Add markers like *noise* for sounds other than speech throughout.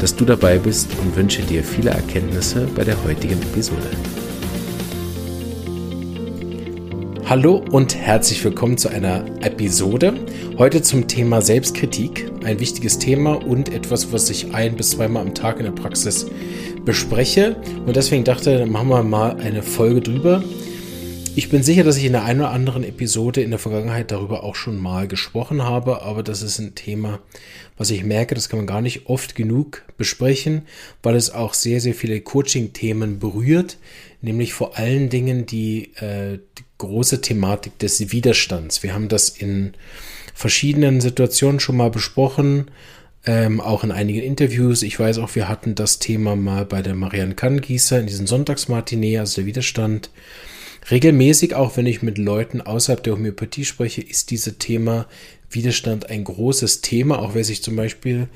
dass du dabei bist und wünsche dir viele Erkenntnisse bei der heutigen Episode. Hallo und herzlich willkommen zu einer Episode. Heute zum Thema Selbstkritik. Ein wichtiges Thema und etwas, was ich ein bis zweimal am Tag in der Praxis bespreche. Und deswegen dachte, ich, machen wir mal eine Folge drüber. Ich bin sicher, dass ich in der einen oder anderen Episode in der Vergangenheit darüber auch schon mal gesprochen habe, aber das ist ein Thema, was ich merke, das kann man gar nicht oft genug besprechen, weil es auch sehr, sehr viele Coaching-Themen berührt, nämlich vor allen Dingen die, äh, die große Thematik des Widerstands. Wir haben das in verschiedenen Situationen schon mal besprochen, ähm, auch in einigen Interviews. Ich weiß auch, wir hatten das Thema mal bei der Marianne Kanngießer in diesem Sonntagsmartinee, also der Widerstand. Regelmäßig, auch wenn ich mit Leuten außerhalb der Homöopathie spreche, ist dieses Thema Widerstand ein großes Thema. Auch wer sich zum Beispiel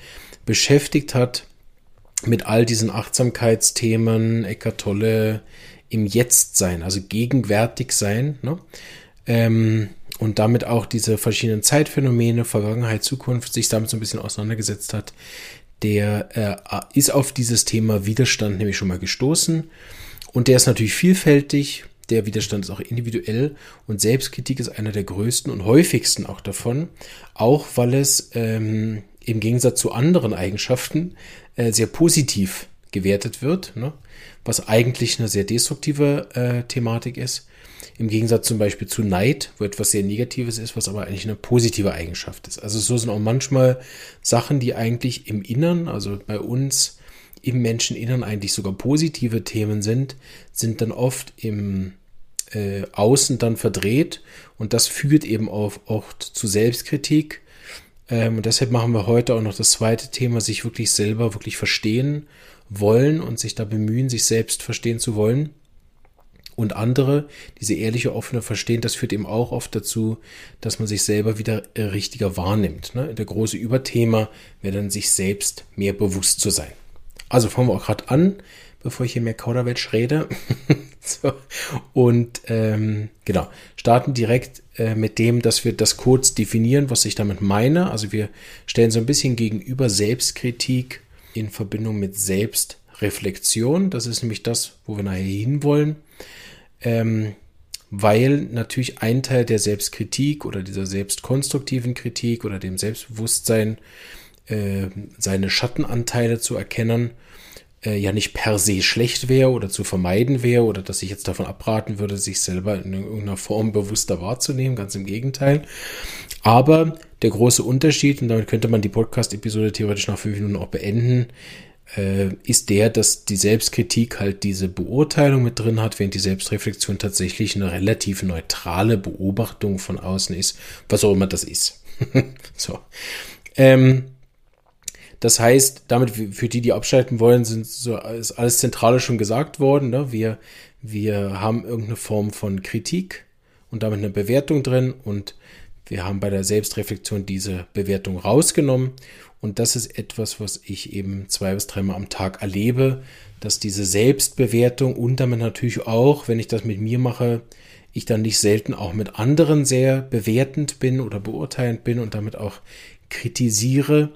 beschäftigt hat mit all diesen Achtsamkeitsthemen, Eckart Tolle, im Jetzt sein, also gegenwärtig sein, ne? ähm, und damit auch diese verschiedenen Zeitphänomene, Vergangenheit, Zukunft, sich damit so ein bisschen auseinandergesetzt hat, der äh, ist auf dieses Thema Widerstand nämlich schon mal gestoßen. Und der ist natürlich vielfältig, der Widerstand ist auch individuell und Selbstkritik ist einer der größten und häufigsten auch davon, auch weil es ähm, im Gegensatz zu anderen Eigenschaften äh, sehr positiv gewertet wird, ne? was eigentlich eine sehr destruktive äh, Thematik ist. Im Gegensatz zum Beispiel zu Neid, wo etwas sehr Negatives ist, was aber eigentlich eine positive Eigenschaft ist. Also so sind auch manchmal Sachen, die eigentlich im Innern, also bei uns im Menscheninnern eigentlich sogar positive Themen sind, sind dann oft im äh, Außen dann verdreht und das führt eben auch oft zu Selbstkritik. Ähm, und deshalb machen wir heute auch noch das zweite Thema, sich wirklich selber wirklich verstehen wollen und sich da bemühen, sich selbst verstehen zu wollen. Und andere, diese ehrliche, offene Verstehen, das führt eben auch oft dazu, dass man sich selber wieder äh, richtiger wahrnimmt. Ne? Der große Überthema wäre dann, sich selbst mehr bewusst zu sein. Also fangen wir auch gerade an, bevor ich hier mehr Kauderwelsch rede. *laughs* so. Und ähm, genau, starten direkt äh, mit dem, dass wir das kurz definieren, was ich damit meine. Also wir stellen so ein bisschen gegenüber Selbstkritik in Verbindung mit Selbstreflexion. Das ist nämlich das, wo wir nachher hinwollen. Ähm, weil natürlich ein Teil der Selbstkritik oder dieser selbstkonstruktiven Kritik oder dem Selbstbewusstsein äh, seine Schattenanteile zu erkennen, äh, ja nicht per se schlecht wäre oder zu vermeiden wäre oder dass ich jetzt davon abraten würde, sich selber in irgendeiner Form bewusster wahrzunehmen, ganz im Gegenteil. Aber der große Unterschied, und damit könnte man die Podcast-Episode theoretisch nach fünf Minuten auch beenden, äh, ist der, dass die Selbstkritik halt diese Beurteilung mit drin hat, während die Selbstreflexion tatsächlich eine relativ neutrale Beobachtung von außen ist, was auch immer das ist. *laughs* so. Ähm, das heißt, damit für die, die abschalten wollen, sind so ist alles Zentrale schon gesagt worden. Ne? Wir, wir haben irgendeine Form von Kritik und damit eine Bewertung drin und wir haben bei der Selbstreflexion diese Bewertung rausgenommen und das ist etwas, was ich eben zwei bis dreimal am Tag erlebe, dass diese Selbstbewertung und damit natürlich auch, wenn ich das mit mir mache, ich dann nicht selten auch mit anderen sehr bewertend bin oder beurteilend bin und damit auch kritisiere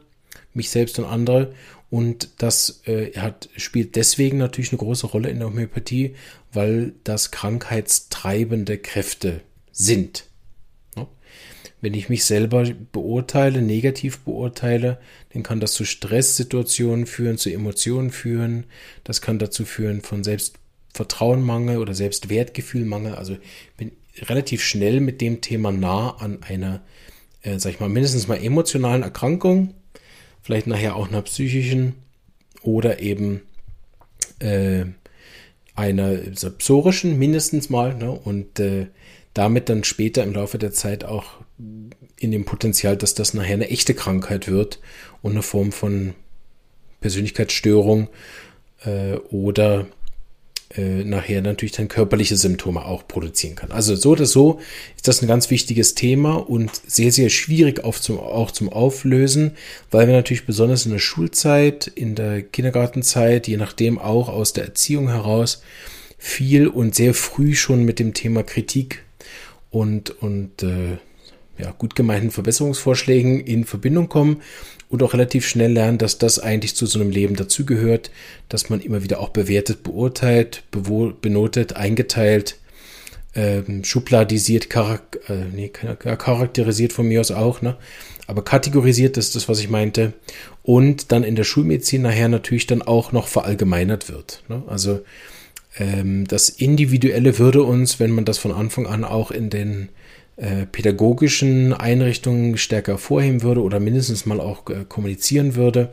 mich selbst und andere. Und das äh, hat, spielt deswegen natürlich eine große Rolle in der Homöopathie, weil das krankheitstreibende Kräfte sind. Ja? Wenn ich mich selber beurteile, negativ beurteile, dann kann das zu Stresssituationen führen, zu Emotionen führen. Das kann dazu führen von Selbstvertrauenmangel oder Selbstwertgefühlmangel. Also bin relativ schnell mit dem Thema nah an einer, äh, sag ich mal, mindestens mal emotionalen Erkrankung vielleicht nachher auch einer psychischen oder eben äh, einer psorischen mindestens mal ne? und äh, damit dann später im Laufe der Zeit auch in dem Potenzial, dass das nachher eine echte Krankheit wird und eine Form von Persönlichkeitsstörung äh, oder äh, nachher natürlich dann körperliche Symptome auch produzieren kann. Also so oder so ist das ein ganz wichtiges Thema und sehr, sehr schwierig auf zum, auch zum Auflösen, weil wir natürlich besonders in der Schulzeit, in der Kindergartenzeit, je nachdem auch aus der Erziehung heraus, viel und sehr früh schon mit dem Thema Kritik und, und äh, ja, gut gemeinten Verbesserungsvorschlägen in Verbindung kommen und auch relativ schnell lernen, dass das eigentlich zu so einem Leben dazugehört, dass man immer wieder auch bewertet, beurteilt, benotet, eingeteilt, ähm, schubladisiert, charak äh, nee, charakterisiert von mir aus auch, ne? aber kategorisiert, ist das, was ich meinte, und dann in der Schulmedizin nachher natürlich dann auch noch verallgemeinert wird. Ne? Also ähm, das Individuelle würde uns, wenn man das von Anfang an auch in den äh, pädagogischen Einrichtungen stärker vorheben würde oder mindestens mal auch äh, kommunizieren würde.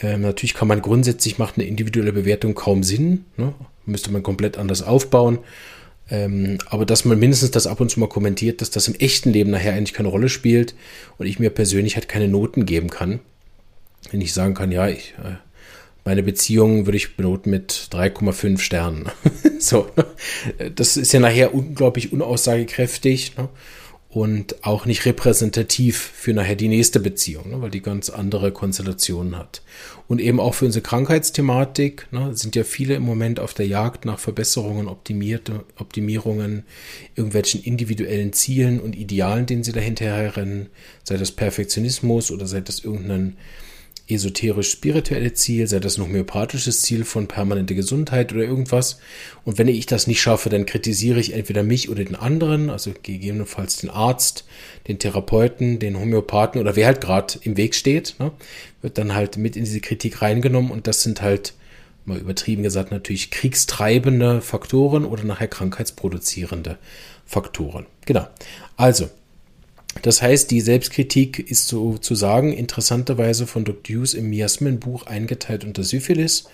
Ähm, natürlich kann man grundsätzlich macht eine individuelle Bewertung kaum Sinn. Ne? Müsste man komplett anders aufbauen. Ähm, aber dass man mindestens das ab und zu mal kommentiert, dass das im echten Leben nachher eigentlich keine Rolle spielt und ich mir persönlich halt keine Noten geben kann. Wenn ich sagen kann, ja, ich äh, meine Beziehung würde ich benoten mit 3,5 Sternen. *laughs* so, das ist ja nachher unglaublich unaussagekräftig ne? und auch nicht repräsentativ für nachher die nächste Beziehung, ne? weil die ganz andere Konstellationen hat. Und eben auch für unsere Krankheitsthematik ne? sind ja viele im Moment auf der Jagd nach Verbesserungen, optimierte, Optimierungen, irgendwelchen individuellen Zielen und Idealen, denen sie dahinter rennen, sei das Perfektionismus oder sei das irgendein esoterisch-spirituelle Ziel, sei das ein homöopathisches Ziel von permanente Gesundheit oder irgendwas. Und wenn ich das nicht schaffe, dann kritisiere ich entweder mich oder den anderen, also gegebenenfalls den Arzt, den Therapeuten, den Homöopathen oder wer halt gerade im Weg steht, ne, wird dann halt mit in diese Kritik reingenommen und das sind halt mal übertrieben gesagt natürlich kriegstreibende Faktoren oder nachher krankheitsproduzierende Faktoren. Genau. Also, das heißt, die Selbstkritik ist sozusagen interessanterweise von Dr. Hughes im Miasmen-Buch eingeteilt unter Syphilis.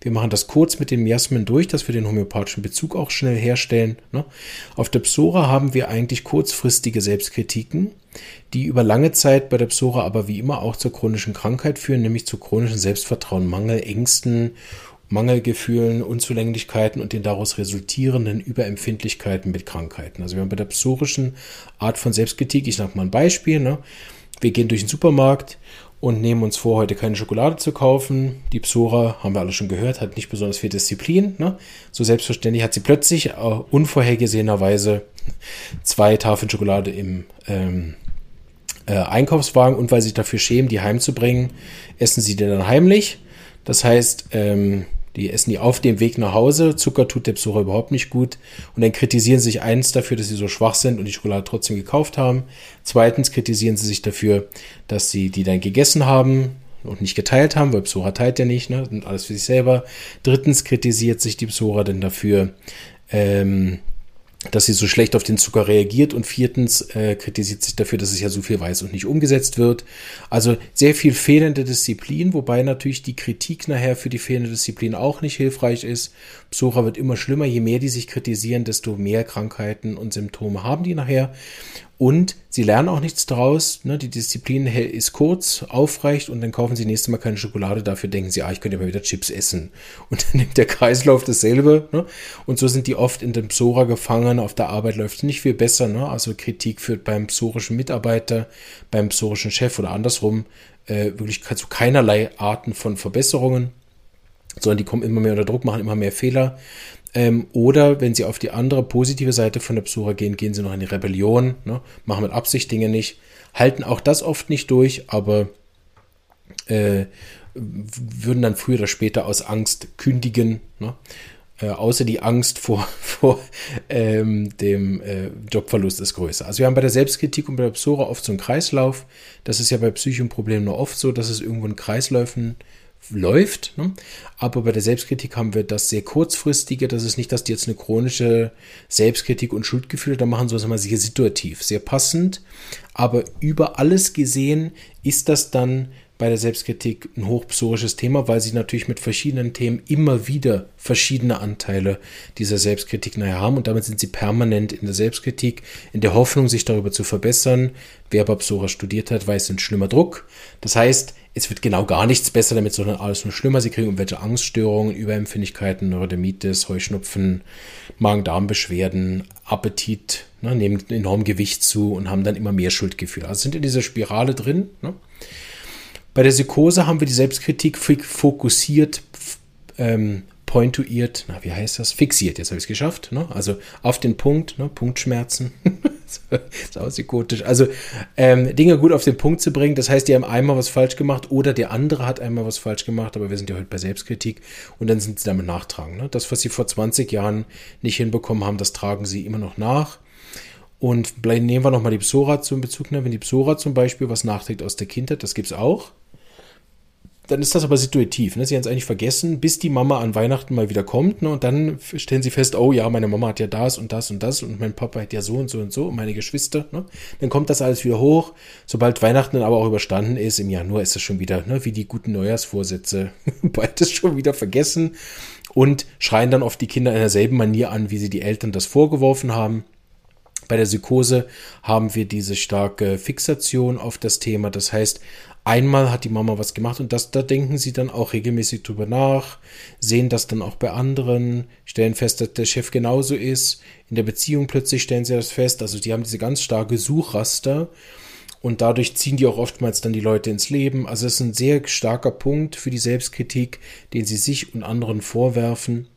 Wir machen das kurz mit dem Miasmen durch, dass wir den homöopathischen Bezug auch schnell herstellen. Ne? Auf der Psora haben wir eigentlich kurzfristige Selbstkritiken, die über lange Zeit bei der Psora aber wie immer auch zur chronischen Krankheit führen, nämlich zu chronischen Selbstvertrauen, Mangel, Ängsten Mangelgefühlen, Unzulänglichkeiten und den daraus resultierenden Überempfindlichkeiten mit Krankheiten. Also wir haben bei der psorischen Art von Selbstkritik, ich sage mal ein Beispiel, ne? wir gehen durch den Supermarkt und nehmen uns vor, heute keine Schokolade zu kaufen. Die Psora, haben wir alle schon gehört, hat nicht besonders viel Disziplin. Ne? So selbstverständlich hat sie plötzlich äh, unvorhergesehenerweise zwei Tafeln Schokolade im ähm, äh, Einkaufswagen und weil sie sich dafür schämen, die heimzubringen, essen sie die dann heimlich. Das heißt, ähm, die essen die auf dem Weg nach Hause. Zucker tut der Besucher überhaupt nicht gut. Und dann kritisieren sie sich eins dafür, dass sie so schwach sind und die Schokolade trotzdem gekauft haben. Zweitens kritisieren sie sich dafür, dass sie die dann gegessen haben und nicht geteilt haben, weil Psora teilt ja nicht, ne? Und alles für sich selber. Drittens kritisiert sich die Psora dann dafür, ähm, dass sie so schlecht auf den Zucker reagiert und viertens äh, kritisiert sich dafür, dass es ja so viel weiß und nicht umgesetzt wird. Also sehr viel fehlende Disziplin, wobei natürlich die Kritik nachher für die fehlende Disziplin auch nicht hilfreich ist. Psora wird immer schlimmer, je mehr die sich kritisieren, desto mehr Krankheiten und Symptome haben die nachher. Und sie lernen auch nichts daraus. Ne? Die Disziplin ist kurz, aufreicht und dann kaufen sie nächstes Mal keine Schokolade. Dafür denken sie, ah, ich könnte mal wieder Chips essen. Und dann nimmt der Kreislauf dasselbe. Ne? Und so sind die oft in dem Psora gefangen. Auf der Arbeit läuft es nicht viel besser. Ne? Also Kritik führt beim psorischen Mitarbeiter, beim psorischen Chef oder andersrum äh, wirklich zu keinerlei Arten von Verbesserungen sondern die kommen immer mehr unter Druck, machen immer mehr Fehler. Ähm, oder wenn sie auf die andere positive Seite von der Psora gehen, gehen sie noch in die Rebellion, ne? machen mit Absicht Dinge nicht, halten auch das oft nicht durch, aber äh, würden dann früher oder später aus Angst kündigen. Ne? Äh, außer die Angst vor, *laughs* vor ähm, dem äh, Jobverlust ist größer. Also wir haben bei der Selbstkritik und bei der Psora oft so einen Kreislauf. Das ist ja bei psychischen Problemen nur oft so, dass es irgendwo in Kreisläufen läuft. Ne? Aber bei der Selbstkritik haben wir das sehr kurzfristige. Das ist nicht, dass die jetzt eine chronische Selbstkritik und Schuldgefühle da machen, sondern sehr situativ, sehr passend. Aber über alles gesehen ist das dann bei der Selbstkritik ein hochpsorisches Thema, weil sie natürlich mit verschiedenen Themen immer wieder verschiedene Anteile dieser Selbstkritik nachher haben und damit sind sie permanent in der Selbstkritik, in der Hoffnung, sich darüber zu verbessern. Wer aber Psora studiert hat, weiß, es ist ein schlimmer Druck. Das heißt, es wird genau gar nichts besser damit, sondern alles nur schlimmer. Sie kriegen irgendwelche Angststörungen, Überempfindlichkeiten, Neurodermitis, Heuschnupfen, Magen-Darm-Beschwerden, Appetit, ne, nehmen enorm Gewicht zu und haben dann immer mehr Schuldgefühle. Also sind in dieser Spirale drin. Ne? Bei der Psychose haben wir die Selbstkritik fokussiert, ähm, pointuiert, na, wie heißt das? Fixiert, jetzt habe ich es geschafft. Ne? Also auf den Punkt, ne? Punktschmerzen. *laughs* ist auch psychotisch. Also ähm, Dinge gut auf den Punkt zu bringen, das heißt, die haben einmal was falsch gemacht oder der andere hat einmal was falsch gemacht, aber wir sind ja heute bei Selbstkritik und dann sind sie damit nachtragen. Ne? Das, was sie vor 20 Jahren nicht hinbekommen haben, das tragen sie immer noch nach. Und nehmen wir nochmal die Psora zum Bezug. Ne? Wenn die Psora zum Beispiel was nachträgt aus der Kindheit, das gibt es auch dann ist das aber situativ. Ne? Sie haben es eigentlich vergessen, bis die Mama an Weihnachten mal wieder kommt. Ne? Und dann stellen sie fest, oh ja, meine Mama hat ja das und das und das und mein Papa hat ja so und so und so und meine Geschwister. Ne? Dann kommt das alles wieder hoch. Sobald Weihnachten dann aber auch überstanden ist, im Januar ist es schon wieder, ne? wie die guten Neujahrsvorsätze, *laughs* beides schon wieder vergessen und schreien dann oft die Kinder in derselben Manier an, wie sie die Eltern das vorgeworfen haben. Bei der Psychose haben wir diese starke Fixation auf das Thema. Das heißt, einmal hat die Mama was gemacht und das, da denken sie dann auch regelmäßig drüber nach, sehen das dann auch bei anderen, stellen fest, dass der Chef genauso ist. In der Beziehung plötzlich stellen sie das fest. Also die haben diese ganz starke Suchraster und dadurch ziehen die auch oftmals dann die Leute ins Leben. Also es ist ein sehr starker Punkt für die Selbstkritik, den sie sich und anderen vorwerfen.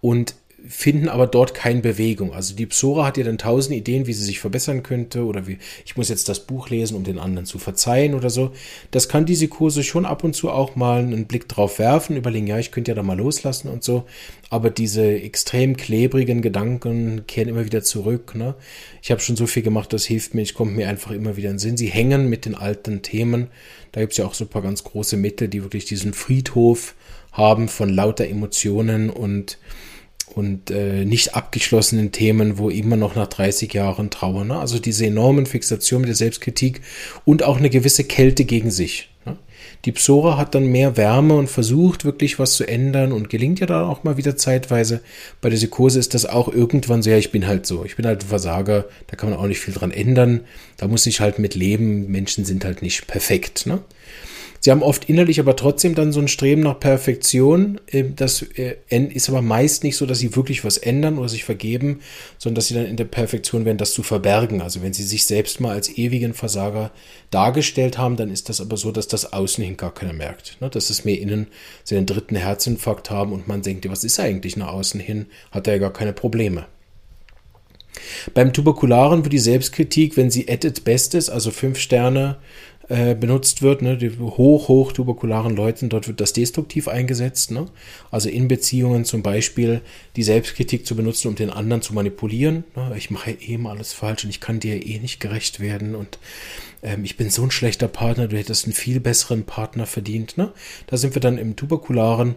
Und finden aber dort keine Bewegung. Also die Psora hat ja dann tausend Ideen, wie sie sich verbessern könnte oder wie ich muss jetzt das Buch lesen, um den anderen zu verzeihen oder so. Das kann diese Kurse schon ab und zu auch mal einen Blick drauf werfen, überlegen, ja, ich könnte ja da mal loslassen und so. Aber diese extrem klebrigen Gedanken kehren immer wieder zurück. Ne? Ich habe schon so viel gemacht, das hilft mir, ich komme mir einfach immer wieder in den Sinn. Sie hängen mit den alten Themen. Da gibt es ja auch so ein paar ganz große Mittel, die wirklich diesen Friedhof haben von lauter Emotionen und und äh, nicht abgeschlossenen Themen, wo immer noch nach 30 Jahren trauern. Ne? Also diese enormen Fixation mit der Selbstkritik und auch eine gewisse Kälte gegen sich. Ne? Die Psora hat dann mehr Wärme und versucht wirklich was zu ändern und gelingt ja dann auch mal wieder zeitweise. Bei der Psychose ist das auch irgendwann so, ja, ich bin halt so, ich bin halt ein Versager, da kann man auch nicht viel dran ändern, da muss ich halt mit leben, Menschen sind halt nicht perfekt. Ne? Sie haben oft innerlich aber trotzdem dann so ein Streben nach Perfektion. Ähm, das äh, ist aber meist nicht so, dass sie wirklich was ändern oder sich vergeben, sondern dass sie dann in der Perfektion werden, das zu verbergen. Also wenn sie sich selbst mal als ewigen Versager dargestellt haben, dann ist das aber so, dass das außen hin gar keiner merkt. Ne? Dass es mehr innen sie den dritten Herzinfarkt haben und man denkt, was ist eigentlich nach außen hin? Hat er ja gar keine Probleme. Beim Tuberkularen wird die Selbstkritik, wenn sie at its best ist, also fünf Sterne, äh, benutzt wird, ne, die hoch, hoch tuberkularen Leuten, dort wird das destruktiv eingesetzt. Ne? Also in Beziehungen zum Beispiel die Selbstkritik zu benutzen, um den anderen zu manipulieren. Ne? Ich mache eh immer alles falsch und ich kann dir eh nicht gerecht werden und ähm, ich bin so ein schlechter Partner, du hättest einen viel besseren Partner verdient. Ne? Da sind wir dann im tuberkularen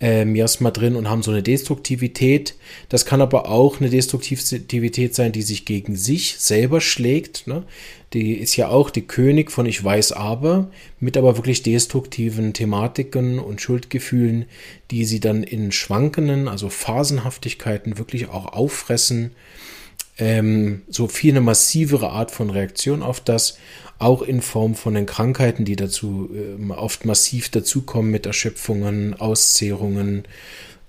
äh, Miasma drin und haben so eine Destruktivität. Das kann aber auch eine Destruktivität sein, die sich gegen sich selber schlägt. Ne? Die ist ja auch die König von Ich weiß aber, mit aber wirklich destruktiven Thematiken und Schuldgefühlen, die sie dann in schwankenden, also Phasenhaftigkeiten wirklich auch auffressen. Ähm, so viel eine massivere Art von Reaktion auf das, auch in Form von den Krankheiten, die dazu äh, oft massiv dazukommen mit Erschöpfungen, Auszehrungen,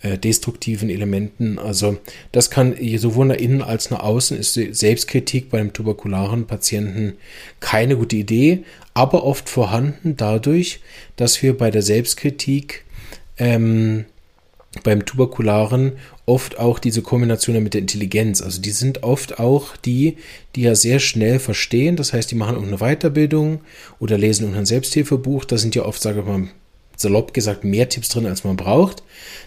äh, destruktiven Elementen. Also das kann sowohl nach innen als nach außen ist Selbstkritik bei einem tuberkularen Patienten keine gute Idee, aber oft vorhanden dadurch, dass wir bei der Selbstkritik ähm, beim Tuberkularen oft auch diese Kombination mit der Intelligenz. Also die sind oft auch die, die ja sehr schnell verstehen. Das heißt, die machen irgendeine Weiterbildung oder lesen irgendein Selbsthilfebuch. Da sind ja oft, sage ich mal, salopp gesagt mehr Tipps drin, als man braucht.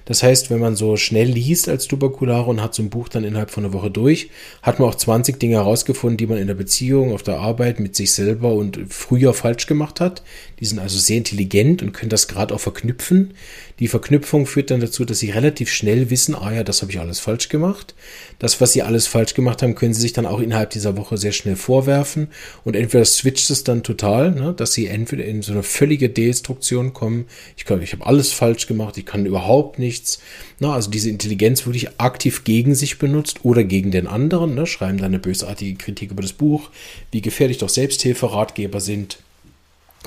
Das heißt, wenn man so schnell liest als Tuberkulare und hat so ein Buch dann innerhalb von einer Woche durch, hat man auch 20 Dinge herausgefunden, die man in der Beziehung, auf der Arbeit mit sich selber und früher falsch gemacht hat. Die sind also sehr intelligent und können das gerade auch verknüpfen. Die Verknüpfung führt dann dazu, dass sie relativ schnell wissen, ah ja, das habe ich alles falsch gemacht. Das, was sie alles falsch gemacht haben, können sie sich dann auch innerhalb dieser Woche sehr schnell vorwerfen. Und entweder switcht es dann total, ne, dass sie entweder in so eine völlige Destruktion kommen. Ich glaube, ich habe alles falsch gemacht, ich kann überhaupt nichts. Na, also diese Intelligenz wirklich aktiv gegen sich benutzt oder gegen den anderen. Ne, schreiben dann eine bösartige Kritik über das Buch, wie gefährlich doch Selbsthilferatgeber sind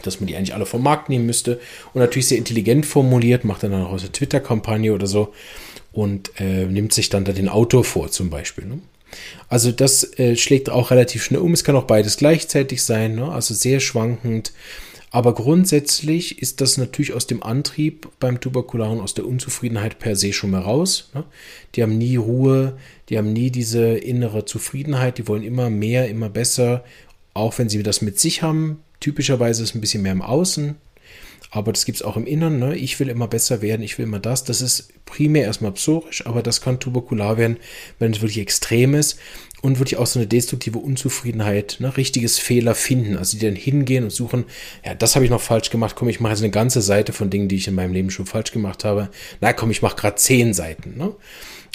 dass man die eigentlich alle vom Markt nehmen müsste. Und natürlich sehr intelligent formuliert, macht dann auch eine Twitter-Kampagne oder so und äh, nimmt sich dann da den Autor vor, zum Beispiel. Ne? Also das äh, schlägt auch relativ schnell um. Es kann auch beides gleichzeitig sein, ne? also sehr schwankend. Aber grundsätzlich ist das natürlich aus dem Antrieb beim Tuberkularen, aus der Unzufriedenheit per se schon mal raus. Ne? Die haben nie Ruhe, die haben nie diese innere Zufriedenheit, die wollen immer mehr, immer besser, auch wenn sie das mit sich haben, Typischerweise ist es ein bisschen mehr im Außen, aber das gibt es auch im Inneren. Ne? Ich will immer besser werden, ich will immer das. Das ist primär erstmal psorisch, aber das kann tuberkular werden, wenn es wirklich extrem ist und wirklich auch so eine destruktive Unzufriedenheit, ne? richtiges Fehler finden. Also die dann hingehen und suchen, ja, das habe ich noch falsch gemacht. Komm, ich mache jetzt eine ganze Seite von Dingen, die ich in meinem Leben schon falsch gemacht habe. Na komm, ich mache gerade zehn Seiten. Ne?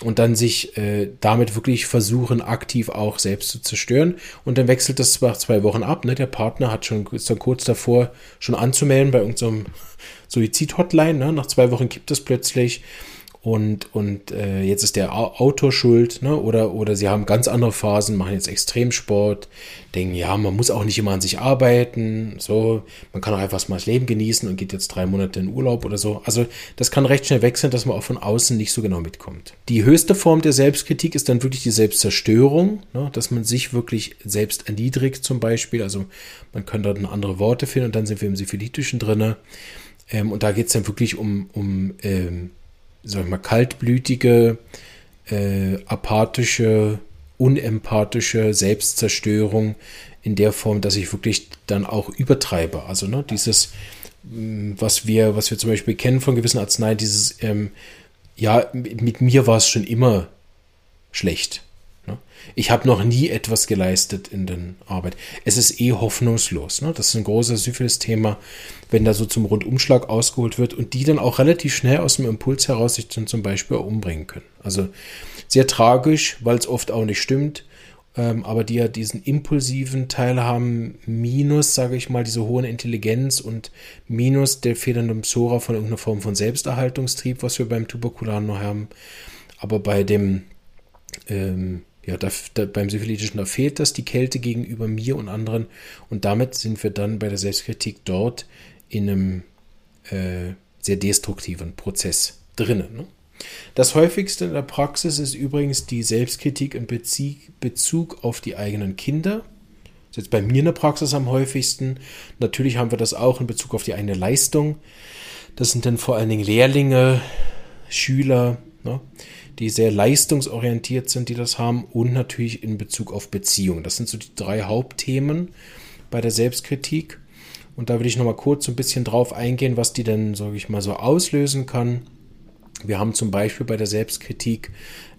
Und dann sich äh, damit wirklich versuchen, aktiv auch selbst zu zerstören. Und dann wechselt das zwar zwei Wochen ab. Ne? Der Partner hat schon ist dann kurz davor, schon anzumelden bei irgendeinem Suizid-Hotline. Ne? Nach zwei Wochen kippt es plötzlich und, und äh, jetzt ist der Autor schuld, ne? oder, oder sie haben ganz andere Phasen, machen jetzt Extremsport, denken, ja, man muss auch nicht immer an sich arbeiten, so, man kann auch einfach mal das Leben genießen und geht jetzt drei Monate in Urlaub oder so. Also das kann recht schnell wechseln, dass man auch von außen nicht so genau mitkommt. Die höchste Form der Selbstkritik ist dann wirklich die Selbstzerstörung, ne? dass man sich wirklich selbst erniedrigt zum Beispiel, also man kann dort andere Worte finden und dann sind wir im Syphilitischen drinne. Ähm, und da geht es dann wirklich um, um ähm, sag ich mal, kaltblütige, äh, apathische, unempathische Selbstzerstörung in der Form, dass ich wirklich dann auch übertreibe. Also ne, dieses, mm, was wir, was wir zum Beispiel kennen von gewissen Arzneien, dieses, ähm, ja, mit mir war es schon immer schlecht. Ne? Ich habe noch nie etwas geleistet in der Arbeit. Es ist eh hoffnungslos. Ne? Das ist ein großes Syphilis-Thema, wenn da so zum Rundumschlag ausgeholt wird und die dann auch relativ schnell aus dem Impuls heraus sich dann zum Beispiel auch umbringen können. Also sehr tragisch, weil es oft auch nicht stimmt. Ähm, aber die ja diesen impulsiven Teil haben, minus, sage ich mal, diese hohen Intelligenz und minus der fehlenden Psora von irgendeiner Form von Selbsterhaltungstrieb, was wir beim Tuberkulan noch haben. Aber bei dem ähm, ja, da, da, beim Syphilitischen, da fehlt das, die Kälte gegenüber mir und anderen. Und damit sind wir dann bei der Selbstkritik dort in einem äh, sehr destruktiven Prozess drinnen. Ne? Das häufigste in der Praxis ist übrigens die Selbstkritik in Bezug auf die eigenen Kinder. Das ist jetzt bei mir in der Praxis am häufigsten. Natürlich haben wir das auch in Bezug auf die eigene Leistung. Das sind dann vor allen Dingen Lehrlinge, Schüler, ne? Die sehr leistungsorientiert sind, die das haben und natürlich in Bezug auf Beziehungen. Das sind so die drei Hauptthemen bei der Selbstkritik. Und da will ich nochmal kurz so ein bisschen drauf eingehen, was die denn, sage ich mal, so auslösen kann. Wir haben zum Beispiel bei der Selbstkritik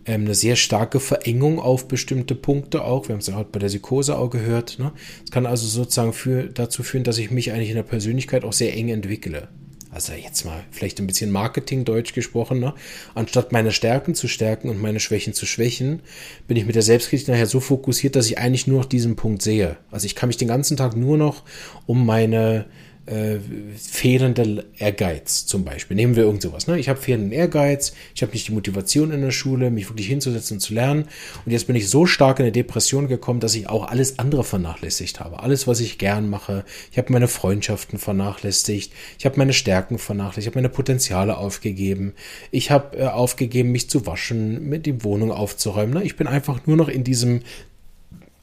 ähm, eine sehr starke Verengung auf bestimmte Punkte auch. Wir haben es ja heute bei der Psychose auch gehört. Ne? Es kann also sozusagen für, dazu führen, dass ich mich eigentlich in der Persönlichkeit auch sehr eng entwickle also jetzt mal vielleicht ein bisschen Marketing-Deutsch gesprochen, ne? anstatt meine Stärken zu stärken und meine Schwächen zu schwächen, bin ich mit der Selbstkritik nachher so fokussiert, dass ich eigentlich nur noch diesen Punkt sehe. Also ich kann mich den ganzen Tag nur noch um meine äh, fehlender Ehrgeiz zum Beispiel. Nehmen wir irgend sowas. Ne? Ich habe fehlenden Ehrgeiz, ich habe nicht die Motivation in der Schule, mich wirklich hinzusetzen und zu lernen. Und jetzt bin ich so stark in eine Depression gekommen, dass ich auch alles andere vernachlässigt habe. Alles, was ich gern mache. Ich habe meine Freundschaften vernachlässigt. Ich habe meine Stärken vernachlässigt. Ich habe meine Potenziale aufgegeben. Ich habe äh, aufgegeben, mich zu waschen, mit die Wohnung aufzuräumen. Ne? Ich bin einfach nur noch in diesem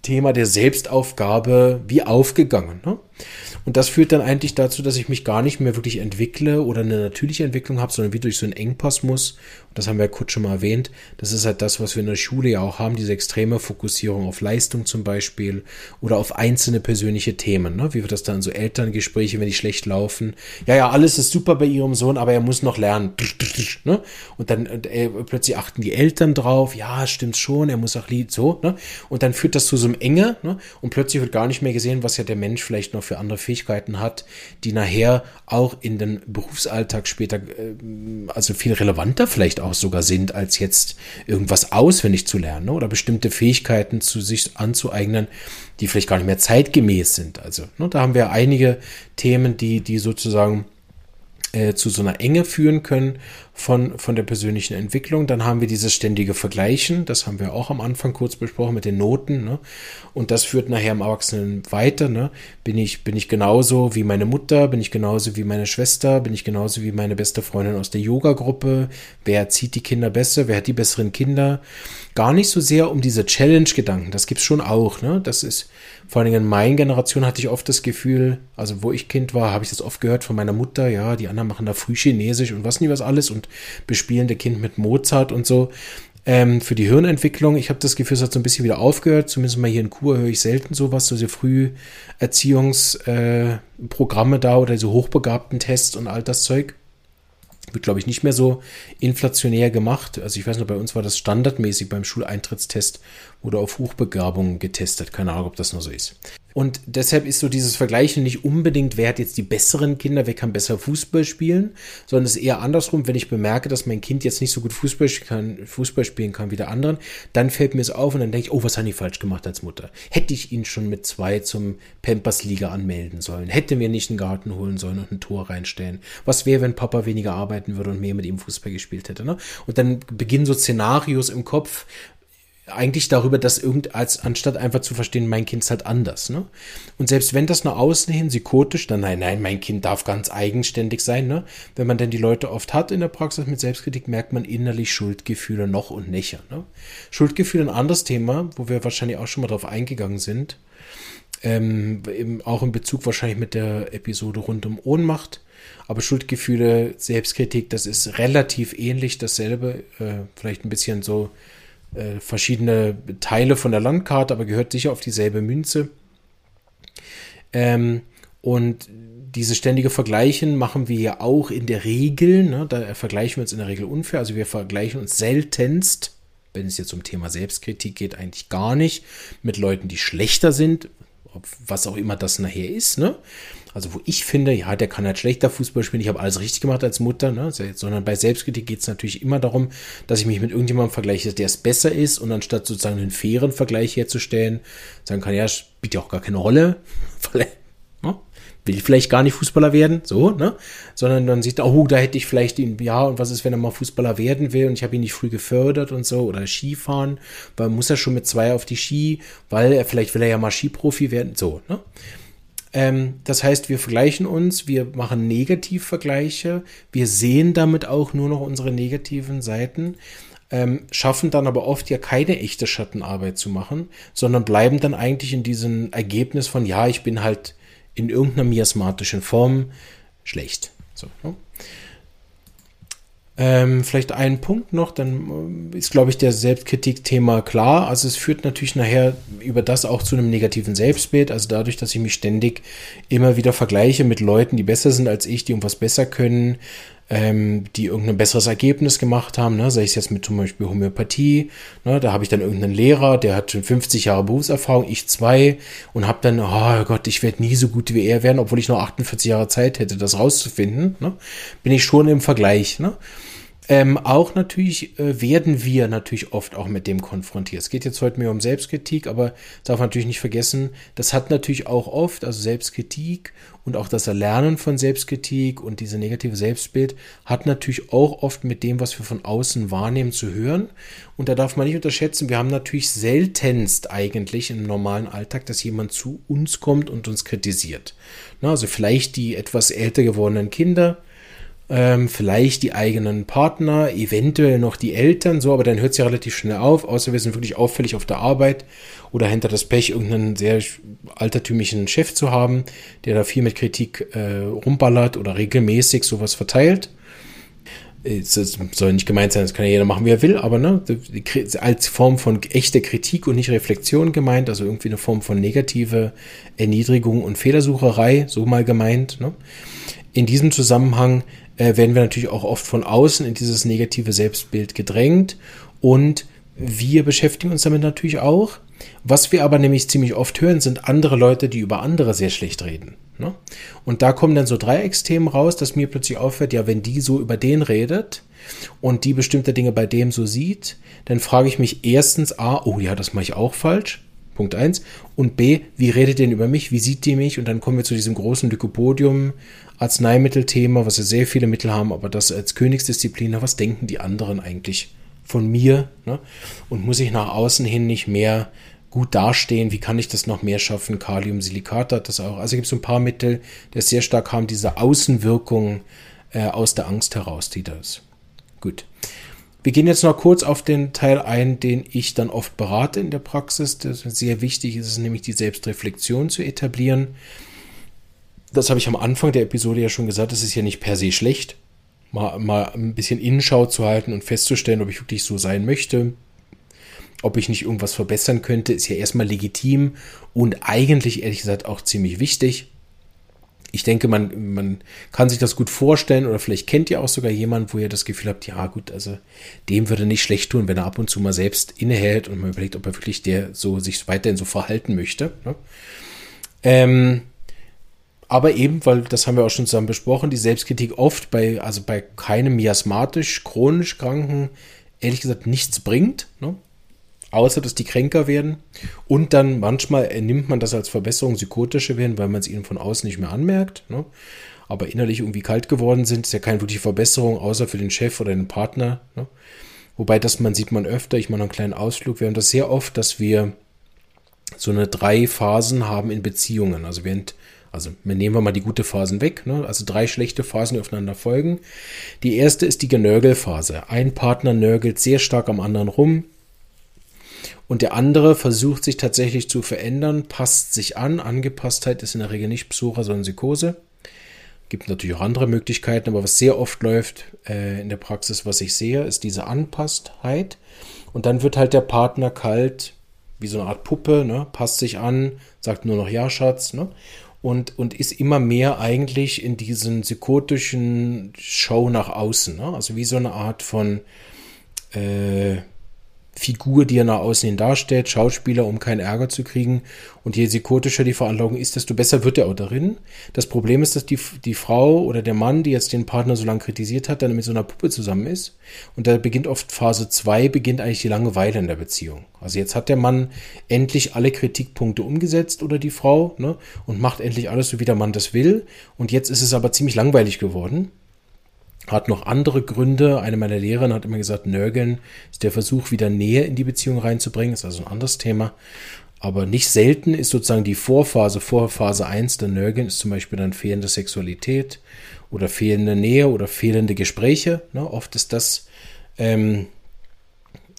Thema der Selbstaufgabe wie aufgegangen. Ne? Und das führt dann eigentlich dazu, dass ich mich gar nicht mehr wirklich entwickle oder eine natürliche Entwicklung habe, sondern wie durch so einen Engpass muss. Und das haben wir ja kurz schon mal erwähnt. Das ist halt das, was wir in der Schule ja auch haben, diese extreme Fokussierung auf Leistung zum Beispiel oder auf einzelne persönliche Themen. Ne? Wie wird das dann so Elterngespräche, wenn die schlecht laufen? Ja, ja, alles ist super bei ihrem Sohn, aber er muss noch lernen. Ne? Und dann äh, plötzlich achten die Eltern drauf. Ja, stimmt schon, er muss auch Lied so. Ne? Und dann führt das zu so einem Enge. Ne? Und plötzlich wird gar nicht mehr gesehen, was ja der Mensch vielleicht noch für andere Fähigkeiten hat, die nachher auch in den Berufsalltag später, äh, also viel relevanter vielleicht auch sogar sind, als jetzt irgendwas auswendig zu lernen ne? oder bestimmte Fähigkeiten zu sich anzueignen, die vielleicht gar nicht mehr zeitgemäß sind. Also ne, da haben wir einige Themen, die, die sozusagen äh, zu so einer Enge führen können von, von der persönlichen Entwicklung. Dann haben wir dieses ständige Vergleichen, das haben wir auch am Anfang kurz besprochen mit den Noten. Ne? Und das führt nachher im Erwachsenen weiter. Ne? Bin, ich, bin ich genauso wie meine Mutter, bin ich genauso wie meine Schwester, bin ich genauso wie meine beste Freundin aus der Yoga-Gruppe? Wer zieht die Kinder besser? Wer hat die besseren Kinder? Gar nicht so sehr um diese Challenge-Gedanken, das gibt's schon auch. Ne? Das ist vor allen Dingen in meiner Generation hatte ich oft das Gefühl, also wo ich Kind war, habe ich das oft gehört von meiner Mutter, ja, die anderen machen da früh Chinesisch und was nie was alles und bespielen der Kind mit Mozart und so. Ähm, für die Hirnentwicklung, ich habe das Gefühl, es hat so ein bisschen wieder aufgehört. Zumindest mal hier in Kur höre ich selten sowas, so diese Früherziehungsprogramme äh, da oder diese hochbegabten Tests und all das Zeug. Wird, glaube ich, nicht mehr so inflationär gemacht. Also ich weiß noch, bei uns war das standardmäßig beim Schuleintritttest, wurde auf Hochbegabung getestet. Keine Ahnung, ob das noch so ist. Und deshalb ist so dieses Vergleichen nicht unbedingt, wer hat jetzt die besseren Kinder, wer kann besser Fußball spielen, sondern es ist eher andersrum, wenn ich bemerke, dass mein Kind jetzt nicht so gut Fußball, kann, Fußball spielen kann wie der anderen, dann fällt mir es auf und dann denke ich, oh, was haben die falsch gemacht als Mutter? Hätte ich ihn schon mit zwei zum Pampers-Liga anmelden sollen? Hätte mir nicht einen Garten holen sollen und ein Tor reinstellen? Was wäre, wenn Papa weniger arbeiten würde und mehr mit ihm Fußball gespielt hätte? Ne? Und dann beginnen so Szenarios im Kopf, eigentlich darüber, dass irgend als anstatt einfach zu verstehen, mein Kind ist halt anders, ne? Und selbst wenn das nach außen hin psychotisch, dann nein, nein, mein Kind darf ganz eigenständig sein, ne? Wenn man denn die Leute oft hat in der Praxis mit Selbstkritik, merkt man innerlich Schuldgefühle noch und nöcher, ne? Schuldgefühle ein anderes Thema, wo wir wahrscheinlich auch schon mal drauf eingegangen sind, ähm, eben auch in Bezug wahrscheinlich mit der Episode rund um Ohnmacht. Aber Schuldgefühle, Selbstkritik, das ist relativ ähnlich dasselbe, äh, vielleicht ein bisschen so äh, verschiedene Teile von der Landkarte, aber gehört sicher auf dieselbe Münze. Ähm, und diese ständige Vergleichen machen wir ja auch in der Regel, ne, da vergleichen wir uns in der Regel unfair, also wir vergleichen uns seltenst, wenn es jetzt um Thema Selbstkritik geht, eigentlich gar nicht mit Leuten, die schlechter sind, was auch immer das nachher ist, ne? Also wo ich finde, ja, der kann halt schlechter Fußball spielen, ich habe alles richtig gemacht als Mutter, ne? sondern bei Selbstkritik geht es natürlich immer darum, dass ich mich mit irgendjemandem vergleiche, der es besser ist und anstatt sozusagen einen fairen Vergleich herzustellen, sagen kann, ja, spielt ja auch gar keine Rolle? *laughs* will vielleicht gar nicht Fußballer werden, so, ne? Sondern dann sieht er, oh, da hätte ich vielleicht ihn, ja, und was ist, wenn er mal Fußballer werden will und ich habe ihn nicht früh gefördert und so, oder Skifahren, weil muss er schon mit zwei auf die Ski, weil er vielleicht will er ja mal Skiprofi werden, so, ne? Ähm, das heißt, wir vergleichen uns, wir machen Negativvergleiche, wir sehen damit auch nur noch unsere negativen Seiten, ähm, schaffen dann aber oft ja keine echte Schattenarbeit zu machen, sondern bleiben dann eigentlich in diesem Ergebnis von, ja, ich bin halt in irgendeiner miasmatischen Form schlecht. So, ne? Ähm, vielleicht ein Punkt noch, dann äh, ist, glaube ich, der Selbstkritik-Thema klar. Also es führt natürlich nachher über das auch zu einem negativen Selbstbild. Also dadurch, dass ich mich ständig immer wieder vergleiche mit Leuten, die besser sind als ich, die irgendwas besser können, ähm, die irgendein besseres Ergebnis gemacht haben, ne? sei es jetzt mit zum Beispiel Homöopathie, ne? da habe ich dann irgendeinen Lehrer, der hat schon 50 Jahre Berufserfahrung, ich zwei und habe dann, oh Gott, ich werde nie so gut wie er werden, obwohl ich noch 48 Jahre Zeit hätte, das rauszufinden, ne? bin ich schon im Vergleich. Ne? Ähm, auch natürlich äh, werden wir natürlich oft auch mit dem konfrontiert. Es geht jetzt heute mehr um Selbstkritik, aber darf man natürlich nicht vergessen, das hat natürlich auch oft, also Selbstkritik und auch das Erlernen von Selbstkritik und diese negative Selbstbild hat natürlich auch oft mit dem, was wir von außen wahrnehmen, zu hören. Und da darf man nicht unterschätzen, wir haben natürlich seltenst eigentlich im normalen Alltag, dass jemand zu uns kommt und uns kritisiert. Na, also vielleicht die etwas älter gewordenen Kinder, ähm, vielleicht die eigenen Partner, eventuell noch die Eltern, so, aber dann hört es ja relativ schnell auf, außer wir sind wirklich auffällig auf der Arbeit oder hinter das Pech, irgendeinen sehr altertümlichen Chef zu haben, der da viel mit Kritik äh, rumballert oder regelmäßig sowas verteilt. Es soll nicht gemeint sein, das kann ja jeder machen, wie er will, aber ne, als Form von echter Kritik und nicht Reflexion gemeint, also irgendwie eine Form von negative Erniedrigung und Fehlersucherei, so mal gemeint. Ne? In diesem Zusammenhang äh, werden wir natürlich auch oft von außen in dieses negative Selbstbild gedrängt und wir beschäftigen uns damit natürlich auch. Was wir aber nämlich ziemlich oft hören, sind andere Leute, die über andere sehr schlecht reden. Ne? Und da kommen dann so Dreiecksthemen raus, dass mir plötzlich auffällt, ja, wenn die so über den redet und die bestimmte Dinge bei dem so sieht, dann frage ich mich erstens A, oh ja, das mache ich auch falsch. Punkt eins Und B, wie redet denn über mich? Wie sieht die mich? Und dann kommen wir zu diesem großen Lykopodium Arzneimittelthema, was ja sehr viele Mittel haben, aber das als Königsdisziplin, was denken die anderen eigentlich von mir? Ne? Und muss ich nach außen hin nicht mehr gut dastehen? Wie kann ich das noch mehr schaffen? Kaliumsilikat hat das auch. Also gibt es ein paar Mittel, die sehr stark haben, diese Außenwirkung äh, aus der Angst heraus, die das. Gut. Wir gehen jetzt noch kurz auf den Teil ein, den ich dann oft berate in der Praxis. Sehr wichtig ist, nämlich die Selbstreflexion zu etablieren das habe ich am Anfang der Episode ja schon gesagt, das ist ja nicht per se schlecht, mal, mal ein bisschen Innenschau zu halten und festzustellen, ob ich wirklich so sein möchte, ob ich nicht irgendwas verbessern könnte, ist ja erstmal legitim und eigentlich ehrlich gesagt auch ziemlich wichtig. Ich denke, man, man kann sich das gut vorstellen oder vielleicht kennt ihr auch sogar jemanden, wo ihr das Gefühl habt, ja gut, also dem würde nicht schlecht tun, wenn er ab und zu mal selbst innehält und man überlegt, ob er wirklich der so sich weiterhin so verhalten möchte. Ne? Ähm, aber eben, weil das haben wir auch schon zusammen besprochen, die Selbstkritik oft bei, also bei keinem miasmatisch, chronisch Kranken, ehrlich gesagt nichts bringt, ne? Außer dass die kränker werden. Und dann manchmal nimmt man das als Verbesserung, psychotische werden, weil man es ihnen von außen nicht mehr anmerkt. Ne? Aber innerlich irgendwie kalt geworden sind, ist ja keine wirkliche Verbesserung, außer für den Chef oder den Partner. Ne? Wobei das man sieht man öfter, ich mache einen kleinen Ausflug. Wir haben das sehr oft, dass wir so eine drei Phasen haben in Beziehungen. Also während also nehmen wir mal die gute Phasen weg, ne? also drei schlechte Phasen, die aufeinander folgen. Die erste ist die Genörgelphase. Ein Partner nörgelt sehr stark am anderen rum und der andere versucht sich tatsächlich zu verändern, passt sich an. Angepasstheit ist in der Regel nicht Psora, sondern Psychose. Gibt natürlich auch andere Möglichkeiten, aber was sehr oft läuft äh, in der Praxis, was ich sehe, ist diese Anpasstheit. Und dann wird halt der Partner kalt, wie so eine Art Puppe, ne? passt sich an, sagt nur noch Ja, Schatz. Ne? und, und ist immer mehr eigentlich in diesen psychotischen Show nach außen. Ne? Also wie so eine Art von äh, Figur, die er nach außen hin darstellt, Schauspieler, um keinen Ärger zu kriegen. Und je psychotischer die Veranlagung ist, desto besser wird er auch darin. Das Problem ist, dass die, die Frau oder der Mann, die jetzt den Partner so lange kritisiert hat, dann mit so einer Puppe zusammen ist. Und da beginnt oft Phase 2, beginnt eigentlich die Langeweile in der Beziehung. Also jetzt hat der Mann endlich alle Kritikpunkte umgesetzt oder die Frau, ne, und macht endlich alles so, wie der Mann das will. Und jetzt ist es aber ziemlich langweilig geworden hat noch andere Gründe. Eine meiner Lehrerinnen hat immer gesagt, Nörgeln ist der Versuch, wieder Nähe in die Beziehung reinzubringen. Ist also ein anderes Thema. Aber nicht selten ist sozusagen die Vorphase, vor Phase 1 der Nörgeln ist zum Beispiel dann fehlende Sexualität oder fehlende Nähe oder fehlende Gespräche. Ne? Oft ist das ähm,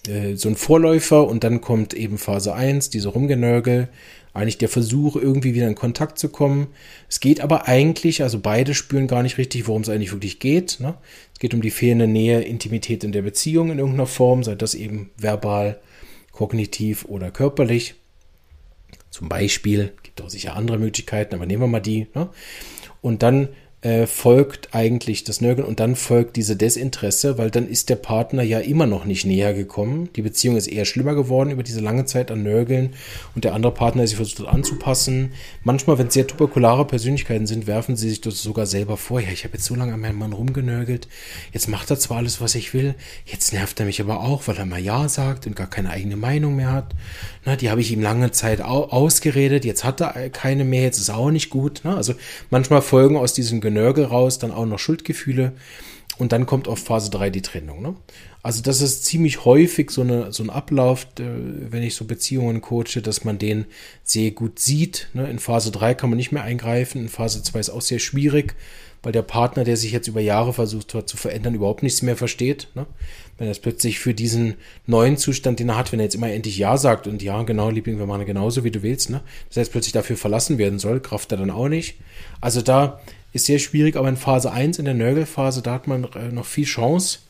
äh, so ein Vorläufer und dann kommt eben Phase 1, diese Rumgenörgel, eigentlich der Versuch, irgendwie wieder in Kontakt zu kommen. Es geht aber eigentlich, also beide spüren gar nicht richtig, worum es eigentlich wirklich geht. Ne? Es geht um die fehlende Nähe, Intimität in der Beziehung in irgendeiner Form, sei das eben verbal, kognitiv oder körperlich. Zum Beispiel, gibt auch sicher andere Möglichkeiten, aber nehmen wir mal die. Ne? Und dann äh, folgt eigentlich das Nörgeln und dann folgt diese Desinteresse, weil dann ist der Partner ja immer noch nicht näher gekommen. Die Beziehung ist eher schlimmer geworden über diese lange Zeit an Nörgeln und der andere Partner sich versucht anzupassen. Manchmal, wenn es sehr tuberkulare Persönlichkeiten sind, werfen sie sich das sogar selber vor. Ja, ich habe jetzt so lange an meinem Mann rumgenörgelt. Jetzt macht er zwar alles, was ich will, jetzt nervt er mich aber auch, weil er mal Ja sagt und gar keine eigene Meinung mehr hat. Na, die habe ich ihm lange Zeit ausgeredet, jetzt hat er keine mehr, jetzt ist er auch nicht gut. Na, also manchmal folgen aus diesem Genörgel raus dann auch noch Schuldgefühle und dann kommt auf Phase 3 die Trennung. Ne? Also das ist ziemlich häufig so, eine, so ein Ablauf, äh, wenn ich so Beziehungen coache, dass man den sehr gut sieht. Ne? In Phase 3 kann man nicht mehr eingreifen, in Phase 2 ist auch sehr schwierig, weil der Partner, der sich jetzt über Jahre versucht hat zu verändern, überhaupt nichts mehr versteht. Ne? Wenn er es plötzlich für diesen neuen Zustand, den er hat, wenn er jetzt immer endlich Ja sagt und ja, genau, Liebling, wir machen genauso, wie du willst, ne? dass er jetzt plötzlich dafür verlassen werden soll, kraft er dann auch nicht. Also da ist sehr schwierig, aber in Phase 1, in der Nörgelphase, da hat man äh, noch viel Chance.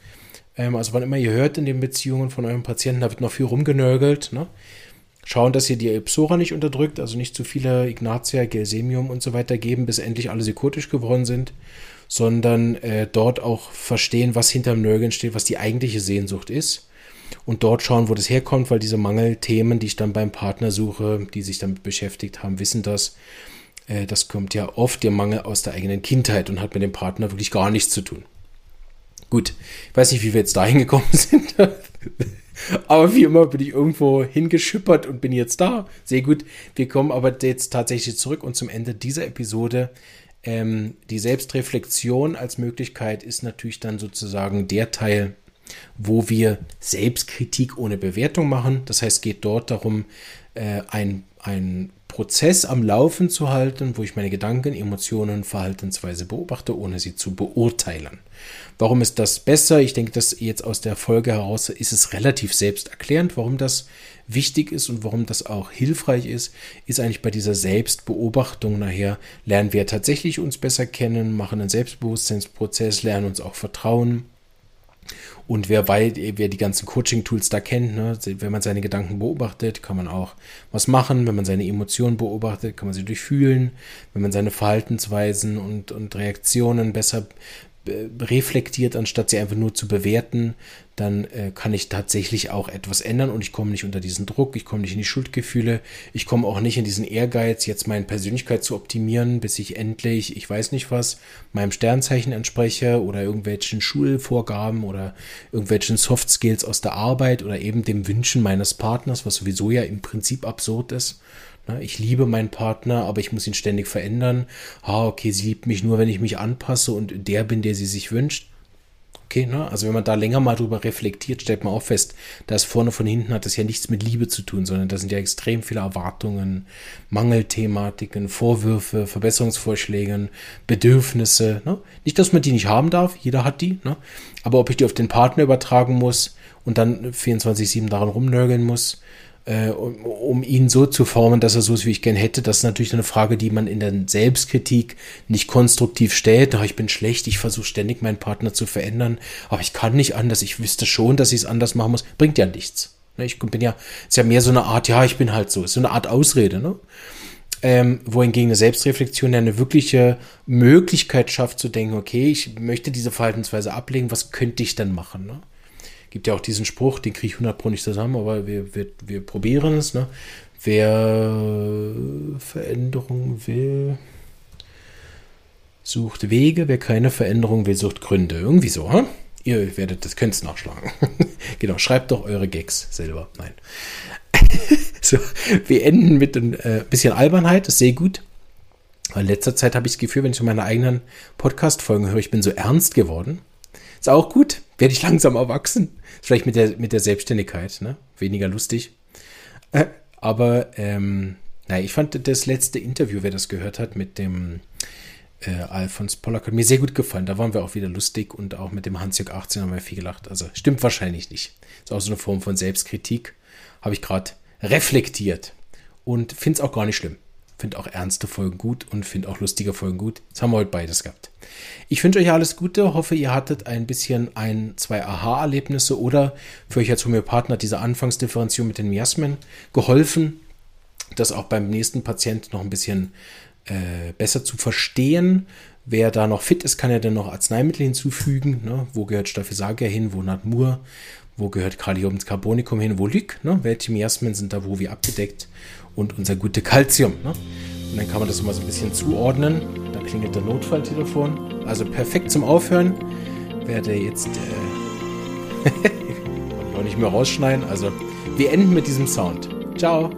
Ähm, also wann immer ihr hört in den Beziehungen von eurem Patienten, da wird noch viel rumgenörgelt. Ne? Schauen, dass ihr die Ipsora nicht unterdrückt, also nicht zu viele Ignatia, Gelsemium und so weiter geben, bis endlich alle psychotisch geworden sind, sondern äh, dort auch verstehen, was hinterm Nörgeln steht, was die eigentliche Sehnsucht ist. Und dort schauen, wo das herkommt, weil diese Mangelthemen, die ich dann beim Partner suche, die sich damit beschäftigt haben, wissen das. Äh, das kommt ja oft der Mangel aus der eigenen Kindheit und hat mit dem Partner wirklich gar nichts zu tun. Gut, ich weiß nicht, wie wir jetzt dahin gekommen *laughs* sind. Aber wie immer bin ich irgendwo hingeschippert und bin jetzt da. Sehr gut. Wir kommen aber jetzt tatsächlich zurück und zum Ende dieser Episode. Ähm, die Selbstreflexion als Möglichkeit ist natürlich dann sozusagen der Teil, wo wir Selbstkritik ohne Bewertung machen. Das heißt, es geht dort darum, äh, ein, ein Prozess am Laufen zu halten, wo ich meine Gedanken, Emotionen, Verhaltensweise beobachte, ohne sie zu beurteilen. Warum ist das besser? Ich denke, dass jetzt aus der Folge heraus ist es relativ selbsterklärend, warum das wichtig ist und warum das auch hilfreich ist, ist eigentlich bei dieser Selbstbeobachtung nachher lernen wir tatsächlich uns besser kennen, machen einen Selbstbewusstseinsprozess, lernen uns auch vertrauen, und wer, weil, wer die ganzen Coaching-Tools da kennt, ne, wenn man seine Gedanken beobachtet, kann man auch was machen. Wenn man seine Emotionen beobachtet, kann man sie durchfühlen. Wenn man seine Verhaltensweisen und, und Reaktionen besser reflektiert, anstatt sie einfach nur zu bewerten, dann äh, kann ich tatsächlich auch etwas ändern und ich komme nicht unter diesen Druck, ich komme nicht in die Schuldgefühle, ich komme auch nicht in diesen Ehrgeiz, jetzt meine Persönlichkeit zu optimieren, bis ich endlich, ich weiß nicht was, meinem Sternzeichen entspreche oder irgendwelchen Schulvorgaben oder irgendwelchen Soft Skills aus der Arbeit oder eben dem Wünschen meines Partners, was sowieso ja im Prinzip absurd ist. Ne, ich liebe meinen Partner, aber ich muss ihn ständig verändern. Ah, okay, sie liebt mich nur, wenn ich mich anpasse und der bin, der sie sich wünscht. Okay, ne? Also wenn man da länger mal drüber reflektiert, stellt man auch fest, dass vorne von hinten hat das ja nichts mit Liebe zu tun, sondern da sind ja extrem viele Erwartungen, Mangelthematiken, Vorwürfe, Verbesserungsvorschläge, Bedürfnisse. Ne? Nicht, dass man die nicht haben darf, jeder hat die, ne? aber ob ich die auf den Partner übertragen muss und dann 24-7 daran rumnörgeln muss, äh, um, um, ihn so zu formen, dass er so ist, wie ich gern hätte. Das ist natürlich eine Frage, die man in der Selbstkritik nicht konstruktiv stellt. Ach, ich bin schlecht, ich versuche ständig meinen Partner zu verändern, aber ich kann nicht anders. Ich wüsste schon, dass ich es anders machen muss. Bringt ja nichts. Ne, ich bin ja, ist ja mehr so eine Art, ja, ich bin halt so, ist so eine Art Ausrede, ne? Ähm, wohingegen eine Selbstreflexion ja eine wirkliche Möglichkeit schafft zu denken, okay, ich möchte diese Verhaltensweise ablegen, was könnte ich denn machen? Ne? Gibt ja auch diesen Spruch, den kriege ich 100 Pro nicht zusammen, aber wir, wir, wir probieren es. Ne? Wer Veränderung will, sucht Wege. Wer keine Veränderung will, sucht Gründe. Irgendwie so, hm? Ihr werdet das, könnt es nachschlagen. *laughs* genau, schreibt doch eure Gags selber. Nein. *laughs* so, wir enden mit ein äh, bisschen Albernheit, ist sehr gut. in letzter Zeit habe ich das Gefühl, wenn ich meine eigenen Podcast-Folgen höre, ich bin so ernst geworden. Ist auch gut. Werde ich langsam erwachsen. Vielleicht mit der, mit der Selbstständigkeit, ne? Weniger lustig. Äh, aber, ähm, naja, ich fand das letzte Interview, wer das gehört hat, mit dem äh, Alfons Pollack, hat mir sehr gut gefallen. Da waren wir auch wieder lustig und auch mit dem Hans-Jörg 18 haben wir viel gelacht. Also stimmt wahrscheinlich nicht. Ist auch so eine Form von Selbstkritik. Habe ich gerade reflektiert. Und finde es auch gar nicht schlimm finde auch ernste Folgen gut und finde auch lustige Folgen gut. Jetzt haben wir heute beides gehabt. Ich wünsche euch alles Gute, hoffe, ihr hattet ein bisschen ein, zwei Aha-Erlebnisse oder für euch als Homöopathen hat diese Anfangsdifferenzierung mit den Miasmen geholfen, das auch beim nächsten Patient noch ein bisschen äh, besser zu verstehen. Wer da noch fit ist, kann ja dann noch Arzneimittel hinzufügen. Ne? Wo gehört Staphysagia hin, wo Natmur, wo gehört Kalium Carbonicum hin, wo Lyk, ne? welche Miasmen sind da wo wie abgedeckt und unser gute Calcium. Ne? Und dann kann man das mal so ein bisschen zuordnen. Da klingelt der Notfalltelefon. Also perfekt zum Aufhören. Werde jetzt äh, *laughs* auch nicht mehr rausschneiden. Also wir enden mit diesem Sound. Ciao.